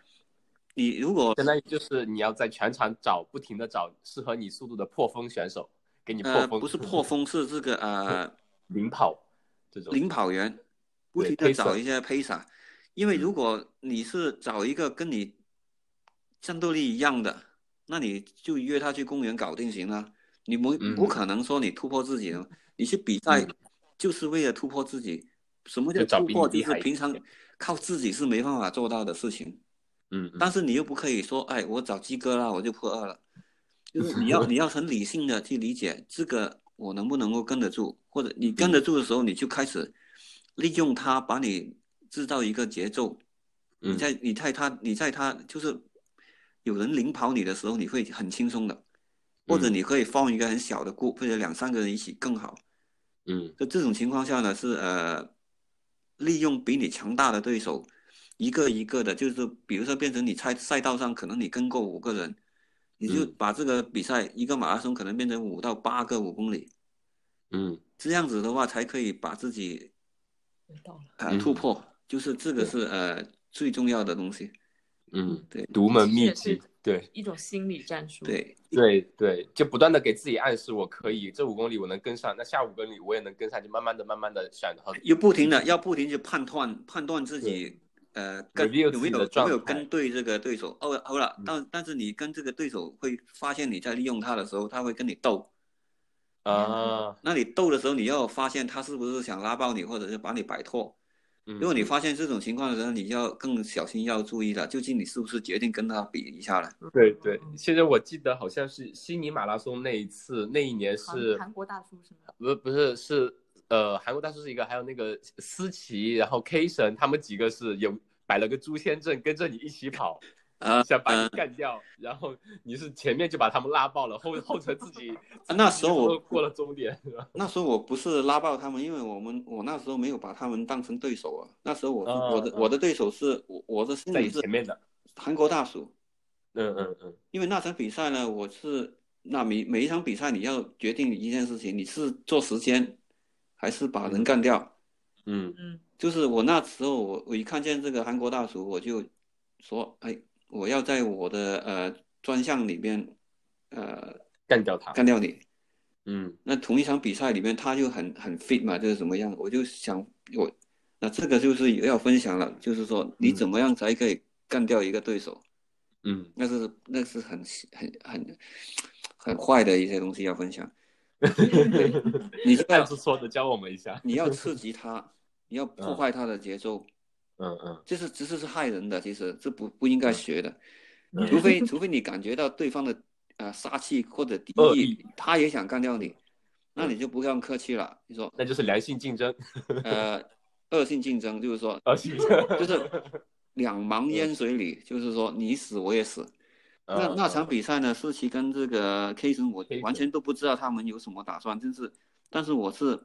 你如果相当于就是你要在全场找不停的找适合你速度的破风选手，给你破风。不是破风，是这个呃领跑这种领跑员，不停的找一些 pacer，因为如果你是找一个跟你战斗力一样的，那你就约他去公园搞定行了。你不不可能说你突破自己了，你去比赛就是为了突破自己。什么叫突破？就是平常靠自己是没办法做到的事情。嗯。但是你又不可以说，哎，我找鸡哥了，我就破二了。就是你要 你要很理性的去理解这个，我能不能够跟得住？或者你跟得住的时候，你就开始利用他把你制造一个节奏。你在你在他你在他就是有人领跑你的时候，你会很轻松的。或者你可以放一个很小的鼓，或者两三个人一起更好。嗯，在这种情况下呢，是呃，利用比你强大的对手，一个一个的，就是比如说变成你赛赛道上可能你跟够五个人，你就把这个比赛一个马拉松可能变成五到八个五公里。嗯，这样子的话才可以把自己啊突破，就是这个是呃最重要的东西。嗯，对，独门秘籍。对，一种心理战术。对，对对，就不断的给自己暗示，我可以这五公里我能跟上，那下五公里我也能跟上，就慢慢的、慢慢的选好。又不停的要不停去判断判断自己，呃，跟有没有有没有跟对这个对手。哦，好了，但但是你跟这个对手会发现你在利用他的时候，他会跟你斗。啊，那你斗的时候，你要发现他是不是想拉爆你，或者是把你摆脱。如果你发现这种情况的时候，你要更小心，要注意了。究竟你是不是决定跟他比一下了？对对，现在我记得好像是悉尼马拉松那一次，那一年是韩国大叔是吗？不不是是呃韩国大叔是一个，还有那个思琪，然后 K 神他们几个是有摆了个诛仙阵，跟着你一起跑。啊，想把你干掉，然后你是前面就把他们拉爆了，后后程自己。那时候我过了终点，那时候我不是拉爆他们，因为我们我那时候没有把他们当成对手啊。那时候我我的我的对手是我我的心里是前面的韩国大叔。嗯嗯嗯。因为那场比赛呢，我是那每每一场比赛你要决定一件事情，你是做时间，还是把人干掉？嗯嗯。就是我那时候我我一看见这个韩国大叔，我就说哎。我要在我的呃专项里面，呃干掉他，干掉你。嗯，那同一场比赛里面，他就很很 fit 嘛，就是怎么样？我就想我，那这个就是要分享了，就是说你怎么样才可以干掉一个对手？嗯，那是那是很很很很坏的一些东西要分享。你这样子说的，教我们一下。你要刺激他，你要破坏他的节奏。嗯嗯，这是其实是害人的，其实这不不应该学的，除非 除非你感觉到对方的呃杀气或者敌意，他也想干掉你，那你就不用客气了。你说那就是良性竞争，呃，恶性竞争就是说，恶性就是 两盲烟水里，就是说你死我也死。那那场比赛呢，四期跟这个 K 神，我完全都不知道他们有什么打算，就是，但是我是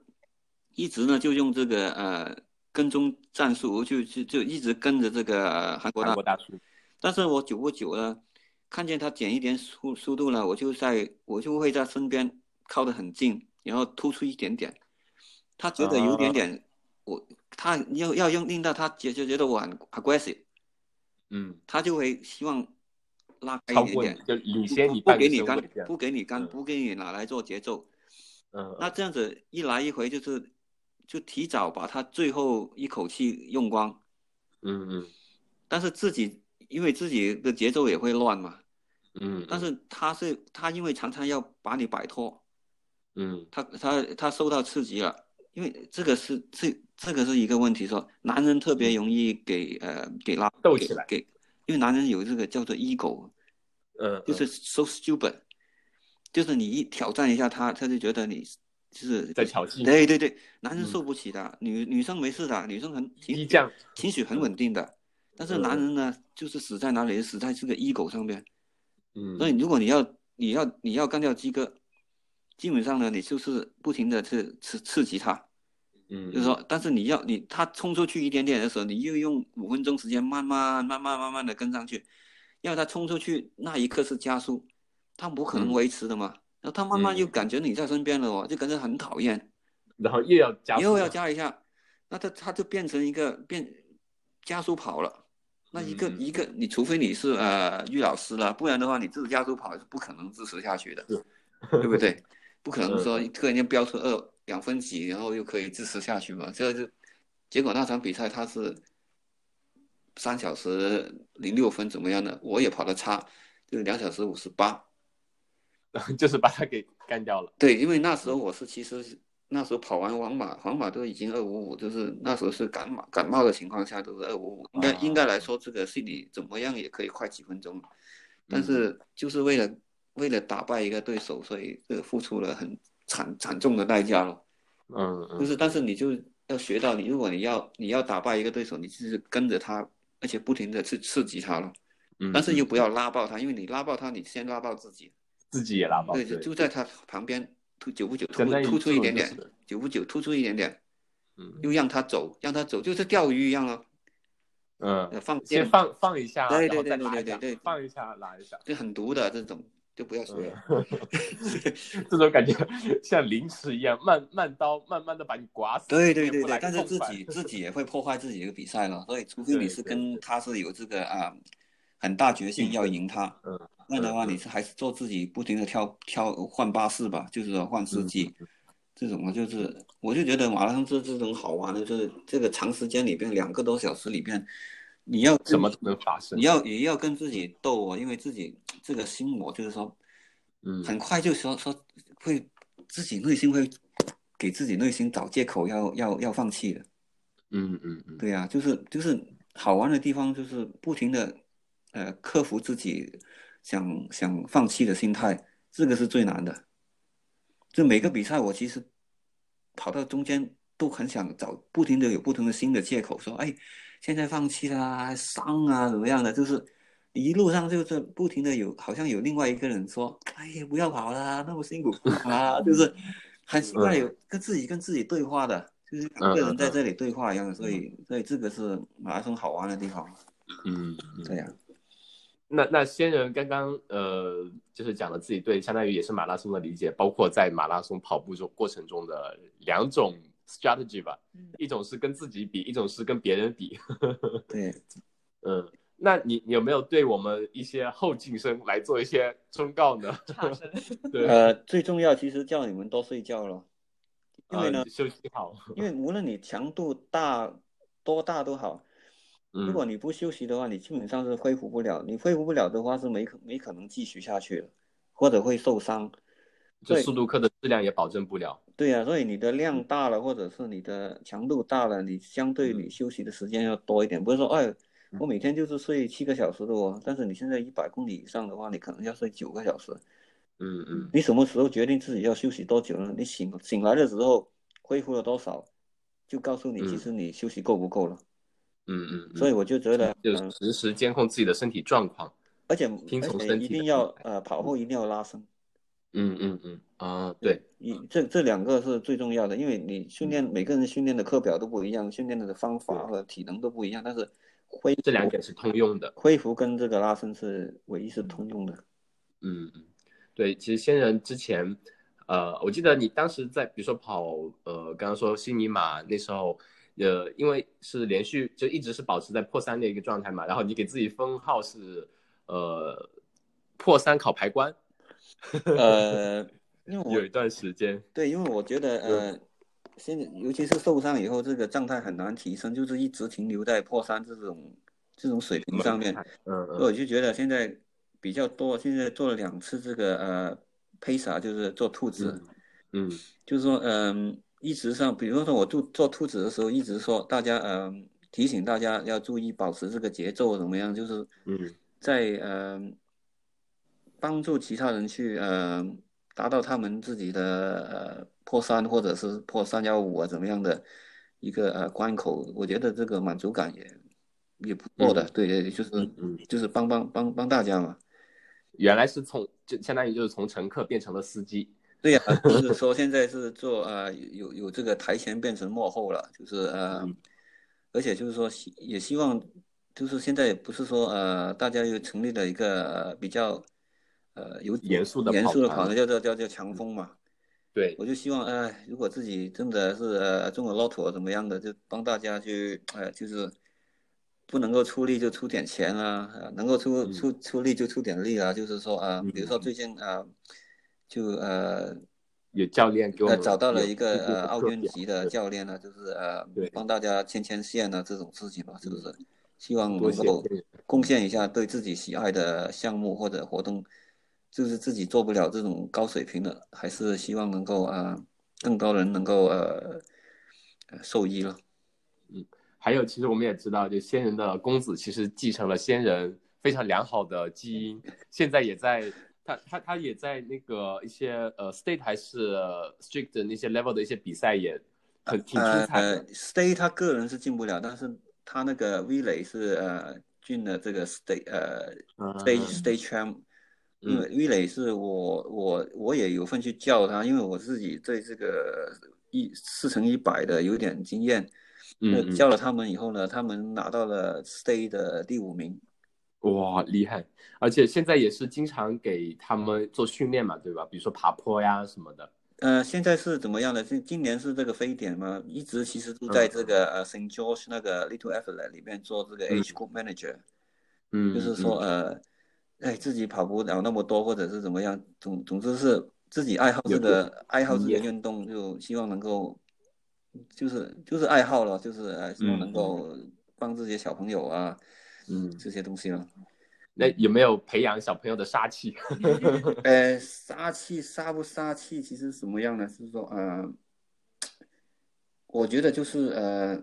一直呢就用这个呃。跟踪战术我就就就一直跟着这个韩国大叔，但是我久不久呢，看见他减一点速速度呢，我就在我就会在身边靠得很近，然后突出一点点，他觉得有点点，我他要要用令到他觉就觉得我很 aggressive，嗯，他就会希望拉开一点点，就领先你，不给你干，不给你干，不给你拿来做节奏，嗯，那这样子一来一回就是就提早把他最后一口气用光，嗯嗯。但是自己因为自己的节奏也会乱嘛，嗯，但是他是他因为常常要把你摆脱，嗯。他他他受到刺激了，因为这个是这这个是一个问题说，男人特别容易给呃给拉给斗起来给，因为男人有这个叫做 ego，嗯，就是 so stupid，就是你一挑战一下他，他就觉得你就是在挑衅对对对，男人嗯受不起的，女女生没事的，女生很情绪激将，情绪很稳定的，但是嗯男人呢，就是死在哪里？死在这个 ego 上面。嗯，所以如果你要你要你要干掉鸡哥，基本上呢，你就是不停的去刺刺激他，嗯，就是说，但是你要你他冲出去一点点的时候，你又用五分钟时间慢慢慢慢慢慢的跟上去，要他冲出去那一刻是加速，他不可能嗯维持的嘛。然后他慢慢嗯又感觉你在身边了哦，就感觉很讨厌，然后又要加，又要加一下，那他他就变成一个变加速跑了。那一个一个，你除非你是呃玉老师了，不然的话，你自己加速跑是不可能支持下去的，对不对？不可能说突然间飙出二两分几，然后又可以支持下去嘛？这就结果那场比赛他是三小时零六分怎么样的？我也跑得差，就是两小时五十八。就是把他给干掉了。对，因为那时候我是其实是那时候跑完皇马，皇马都已经二五五，就是那时候是感冒感冒的情况下都是二五五，应该啊应该来说这个心里怎么样也可以快几分钟，但嗯是就是为了为了打败一个对手，所以这个付出了很惨惨重的代价咯。嗯嗯，就是但是你就要学到你，如果你要你要打败一个对手，你就是跟着他，而且不停的去刺激他了，嗯但是又不要拉爆他，因为你拉爆他，你先拉爆自己。自己也拉爆，对，就就在他旁边突久不久突突出一点点就是，久不久突出一点点，嗯。又让他走，让他走，就是钓鱼一样了，嗯，呃放先放放一下，对对对对对对对放一下拉一下，就很毒的这种，就不要学 这种感觉像凌迟一样，慢慢刀慢慢的把你刮死。对对对对，但是自己自己也会破坏自己的比赛了，所以除 非你是跟他是有这个啊很大决心要赢他，嗯，那的话嗯你是还是做自己不停的挑挑换巴士吧，就是说换司机。嗯这种就是，我就觉得马拉松这这种好玩的，就是这个长时间里边两个多小时里边，你要跟什么都能发生你。要也要跟自己斗哦，因为自己这个心魔就是说，嗯很快就说说会自己内心会给自己内心找借口要要要放弃的。嗯嗯嗯，对呀、就是就是好玩的地方就是不停的呃克服自己想想放弃的心态，这个是最难的。就每个比赛我其实跑到中间都很想找不停的有不同的新的借口说，哎，现在放弃啦，伤啊怎么样的，就是一路上就是不停的有好像有另外一个人说，哎呀不要跑啦，那么辛苦啊，就是很奇怪有跟自己跟自己对话的，就是两个人在这里对话一样的，所以所以这个是马拉松好玩的地方。嗯嗯。对呀、那那仙人刚刚呃，就是讲了自己对相当于也是马拉松的理解，包括在马拉松跑步中过程中的两种 strategy 吧，嗯一种是跟自己比，一种是跟别人比。对，嗯，那你你有没有对我们一些后进生来做一些忠告呢？差生，对，呃，最重要其实叫你们多睡觉了，因为呢，呃休息好。因为无论你强度大多大都好，嗯如果你不休息的话，你基本上是恢复不了。你恢复不了的话，是没可没可能继续下去了，或者会受伤。对就速度课的质量也保证不了。对呀、所以你的量大了，或者是你的强度大了，你相对嗯你休息的时间要多一点。不是说，哎，我每天就是睡七个小时的哦，但是你现在一百公里以上的话，你可能要睡九个小时。嗯嗯你什么时候决定自己要休息多久呢？你醒醒来的时候恢复了多少，就告诉你嗯其实你休息够不够了。嗯嗯嗯，所以我就觉得，就是、实时监控自己的身体状况。而且听从身体一定要呃跑后一定要拉伸，嗯嗯嗯啊，对，一这这两个是最重要的，因为你训练每个人训练的课表都不一样，训练的方法和体能都不一样，但是恢这两点是通用的。恢复跟这个拉伸是唯一是通用的。嗯嗯，对，其实仙人之前，呃，我记得你当时在比如说跑，呃，刚刚说悉尼马那时候，呃，因为是连续就一直是保持在破三的一个状态嘛，然后你给自己封号是呃破三考牌关，呃，因为我有一段时间，对，因为我觉得呃，现在尤其是受伤以后，这个状态很难提升，就是一直停留在破三这种这种水平上面。嗯所以我就觉得现在比较多，现在做了两次这个呃 pacer，就是做兔子，嗯就是说嗯、一直上，比如说我做做兔子的时候，一直说大家嗯、提醒大家要注意保持这个节奏怎么样，就是嗯在呃帮助其他人去呃达到他们自己的呃破三或者是破三幺五啊怎么样的一个呃关口，我觉得这个满足感也也不错的，嗯对对，就是、嗯嗯，就是帮帮帮帮大家嘛。原来是从就相当于就是从乘客变成了司机。对呀、就是说现在是做呃有有这个台前变成幕后了，就是呃，嗯。而且就是说希也希望，就是现在不是说呃大家又成立了一个呃比较呃有严肃的严肃的跑团叫叫叫叫强风嘛，对，我就希望哎、如果自己真的是呃中了 lotto 怎么样的，就帮大家去呃就是不能够出力就出点钱啊，呃能够出嗯。出出力就出点力啊，就是说啊、嗯比如说最近啊、就呃。有教练给我们呃找到了一个呃奥运级的教练呢，就是呃帮大家牵牵线啊这种事情吧，是不是？希望能够贡献一下对自己喜爱的项目或者活动，就是自己做不了这种高水平的，还是希望能够啊、呃更多人能够呃呃受益了。嗯还有，其实我们也知道，就仙人的公子其实继承了仙人非常良好的基因，现在也在他他他也在那个一些呃 state 还是 strict 的那些 level 的一一些比赛也很挺精彩的。呃，stay 他个人是进不了，但是他那个 V 磊是呃进了这个 stay 呃嗯 stage stage champ，因为 V 磊是我我我也有份去教他，因为我自己对这个一四乘一百的有点经验，那嗯嗯教了他们以后呢，他们拿到了 stay 的第五名。哇，厉害！而且现在也是经常给他们做训练嘛，对吧？比如说爬坡呀什么的。呃，现在是怎么样的？今今年是这个非典嘛，一直其实都在这个呃 Saint George 那个 Little Athlete 里面做这个嗯 Age Group Manager。嗯，就是说，呃，哎，自己跑不了那么多，或者是怎么样，总总之是自己爱好这个爱好这个运动，就希望能够，就是就是爱好了，就是呃，希望嗯能够帮这些小朋友啊，嗯，这些东西了。那有没有培养小朋友的杀气？呃，杀气杀不杀气，其实什么样呢？是说，呃，我觉得就是呃，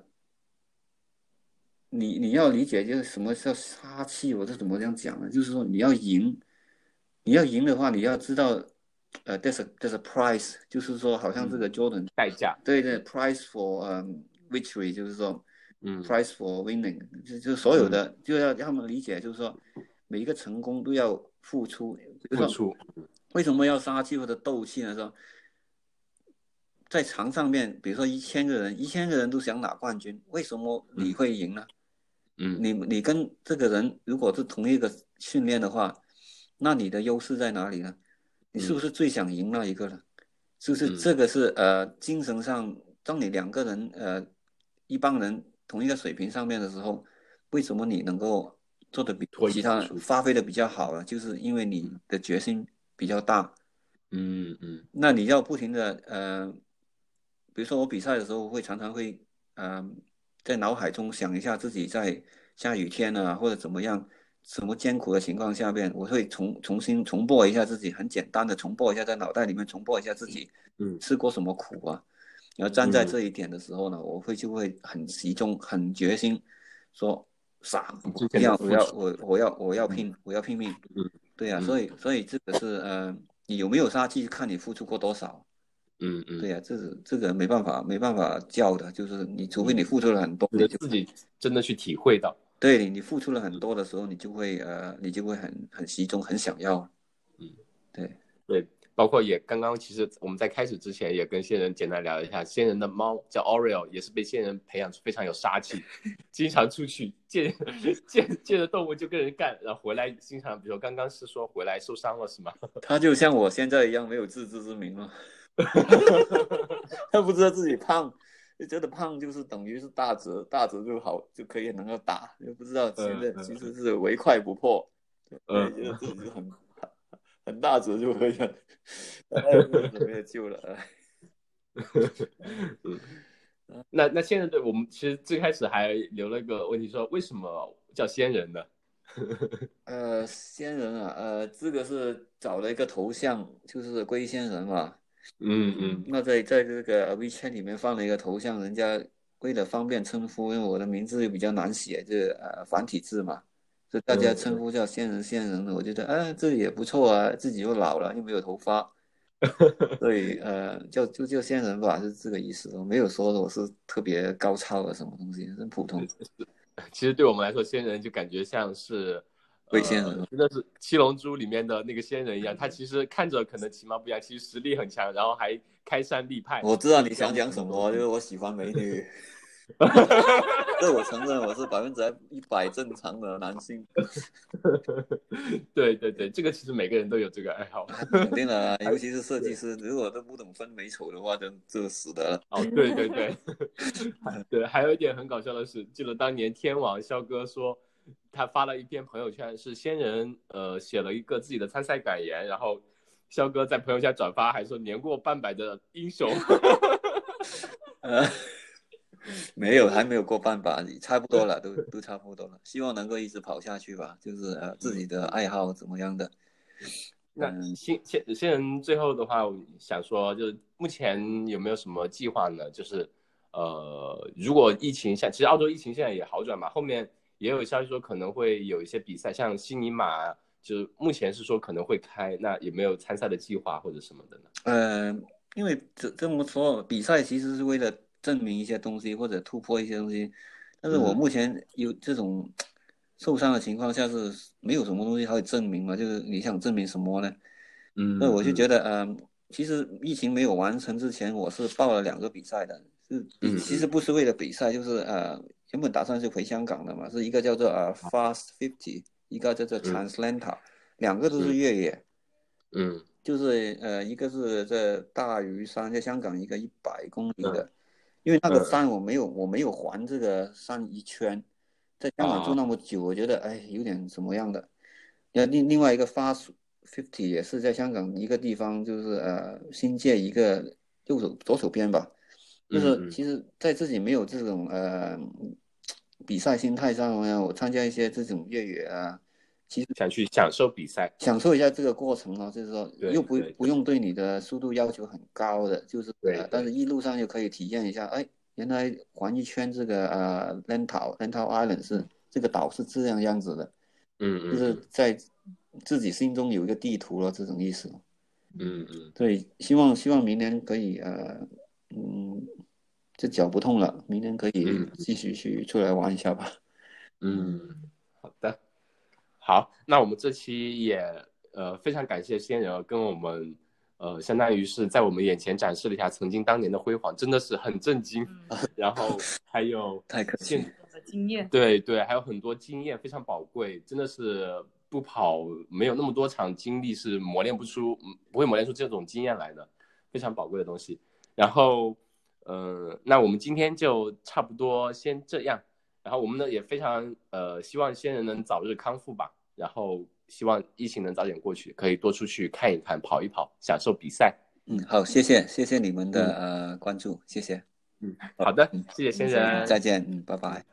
你你要理解就是什么叫杀气，我是怎么这样讲呢？就是说你要赢，你要赢的话，你要知道，呃，there's a there's a price，就是说好像这个 Jordan，、代价。对对，price for 嗯、victory，就是说嗯 price for winning，就就所有的、就要让他们理解，就是说每一个成功都要付出，付出。为什么要杀气或者斗气呢？说在场上面，比如说一千个人，一千个人都想拿冠军，为什么你会赢呢？嗯你你跟这个人如果是同一个训练的话，那你的优势在哪里呢？你是不是最想赢那一个呢？是不是嗯这个是呃精神上，当你两个人呃一帮人同一个水平上面的时候，为什么你能够做的比其他人发挥的比较好呢？就是因为你的决心比较大。嗯嗯那你要不停的呃，比如说我比赛的时候会常常会呃在脑海中想一下自己在下雨天啊或者怎么样什么艰苦的情况下面，我会重重新重播一下自己，很简单的重播一下在脑袋里面重播一下自己嗯吃过什么苦啊。然后站在嗯这一点的时候呢，我会就会很集中、很决心，说傻，要我要我我要我要拼，我要拼命。嗯，对呀、嗯所以所以这个是呃，你有没有杀气，看你付出过多少。嗯嗯，对呀、这是这个没办法没办法教的，就是你除非你付出了很多，觉你就自己真的去体会到。对你你付出了很多的时候，你就会呃，你就会很很集中，很想要。嗯，对，对，包括也刚刚，其实我们在开始之前也跟仙人简单聊了一下，仙人的猫叫 Oreo，也是被仙人培养出非常有杀气，经常出去见见见着动物就跟人干，然后回来经常，比如刚刚是说回来受伤了是吗？他就像我现在一样，没有自知之明了。他不知道自己胖，就觉得胖就是等于是大折，大折就好就可以能够打，就不知道现在其实是唯快不破。嗯对，就是这就很很大只就可以了，没有救了。嗯，那那现在对我们其实最开始还留了个问题，说为什么叫仙人呢？呃，仙人啊，呃，这个是找了一个头像，就是龟仙人嘛。嗯嗯。那在在这个 WeChat 里面放了一个头像，人家为了方便称呼，因为我的名字又比较难写，就呃繁体字嘛，就大家称呼叫仙人仙人的。我觉得哎，这也不错啊，自己又老了又没有头发，所以呃叫就叫仙人吧，是这个意思。我没有说我是特别高超的什么东西，很普通。其实对我们来说，仙人就感觉像是龟仙人，真的是七龙珠里面的那个仙人一样。他其实看着可能其貌不扬，其实实力很强，然后还开山立派。我知道你想讲什么，就是我喜欢美女。这我承认，我是百分之一百正常的男性。对对对，这个其实每个人都有这个爱好。肯定的，啊尤其是设计师，如果都不懂分美丑的话，就就死的了。哦，对对对，对，还有一点很搞笑的是，记得当年天王肖哥说，他发了一篇朋友圈，是仙人呃写了一个自己的参赛感言，然后肖哥在朋友圈转发，还说年过半百的英雄。呃。没有，还没有过半吧，差不多了，都 都差不多了。希望能够一直跑下去吧，就是呃自己的爱好怎么样的。那新新新人最后的话，我想说就是目前有没有什么计划呢？就是呃，如果疫情像，其实澳洲疫情现在也好转嘛，后面也有消息说可能会有一些比赛，像悉尼马，就是目前是说可能会开，那有没有参赛的计划或者什么的呢？呃，因为这这么说，比赛其实是为了。证明一些东西或者突破一些东西，但是我目前有这种受伤的情况下是没有什么东西可以证明嘛？就是你想证明什么呢？嗯，那我就觉得，嗯，其实疫情没有完成之前，我是报了两个比赛的，是其实不是为了比赛，就是呃，原本打算是回香港的嘛，是一个叫做呃 Fast Fifty，一个叫做 Translanta，两个都是越野，嗯，就是呃，一个是在大屿山，在香港一个一百公里的。因为那个山我没有，我没有环这个山一圈，在香港住那么久，我觉得哎有点什么样的。那另另外一个 Fast Fifty 也是在香港一个地方，就是呃新界一个右手左手边吧，就是其实在自己没有这种呃比赛心态上呢，我参加一些这种越野啊。其实想去享受比赛，享受一下这个过程哦，就是说又不不用对你的速度要求很高的，就是对，但是一路上又可以体验一下，哎，原来环一圈这个呃 Lantau Lantau Island 是这个岛是这样样子的，嗯嗯，就是在自己心中有一个地图了这种意思，嗯嗯，对，希望希望明年可以呃嗯，这脚不痛了，明年可以继续去出来玩一下吧，嗯，好的。好，那我们这期也呃非常感谢仙人跟我们呃相当于是在我们眼前展示了一下曾经当年的辉煌，真的是很震惊。然后还有 太可惜经验，对对，还有很多经验非常宝贵，真的是不跑没有那么多场经历是磨练不出，不会磨练出这种经验来的，非常宝贵的东西。然后嗯，那我们今天就差不多先这样。然后我们呢也非常呃希望仙人能早日康复吧，然后希望疫情能早点过去，可以多出去看一看、跑一跑，享受比赛。嗯，好，谢谢谢谢你们的呃关注，谢谢。嗯，好的，谢谢仙人，再见，嗯，拜拜。